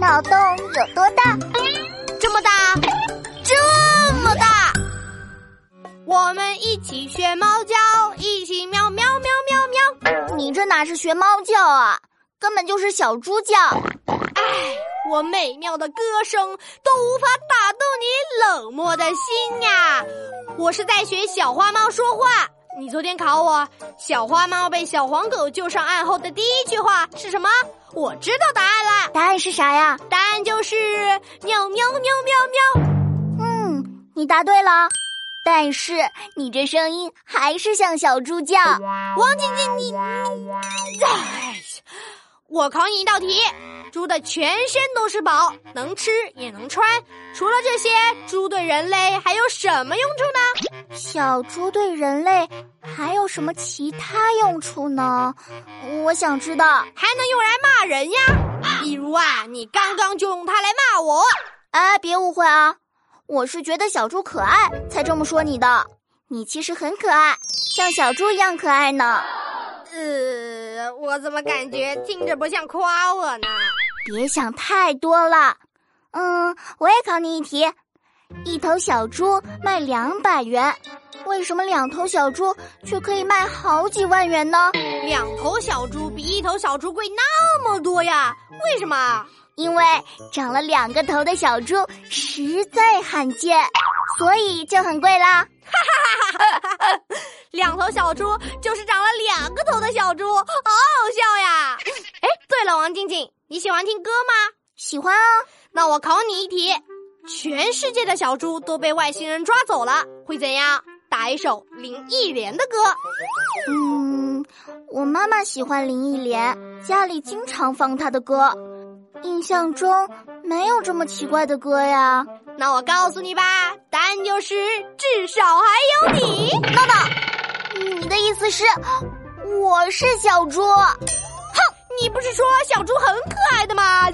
脑洞有多大？这么大，这么大！我们一起学猫叫，一起喵喵喵喵喵。你这哪是学猫叫啊，根本就是小猪叫！唉，我美妙的歌声都无法打动你冷漠的心呀！我是在学小花猫说话。你昨天考我，小花猫被小黄狗救上岸后的第一句话是什么？我知道答案了，答案是啥呀？答案就是喵喵喵喵喵。嗯，你答对了，但是你这声音还是像小猪叫。王晶晶，你你，哎，我考你一道题：猪的全身都是宝，能吃也能穿。除了这些，猪对人类还有什么用处呢？小猪对人类还有什么其他用处呢？我想知道，还能用来骂人呀。比如啊，你刚刚就用它来骂我。哎，别误会啊，我是觉得小猪可爱才这么说你的。你其实很可爱，像小猪一样可爱呢。呃，我怎么感觉听着不像夸我呢？别想太多了。嗯，我也考你一题：一头小猪卖两百元，为什么两头小猪却可以卖好几万元呢？两头小猪比一头小猪贵那么多呀？为什么？因为长了两个头的小猪实在罕见，所以就很贵啦。哈哈哈哈哈！两头小猪就是长了两个头的小猪，好好笑呀！哎，对了，王静静，你喜欢听歌吗？喜欢啊。那我考你一题：全世界的小猪都被外星人抓走了，会怎样？打一首林忆莲的歌。嗯，我妈妈喜欢林忆莲，家里经常放她的歌。印象中没有这么奇怪的歌呀。那我告诉你吧，答案就是至少还有你。闹闹，你的意思是我是小猪？哼，你不是说小猪很可爱的吗？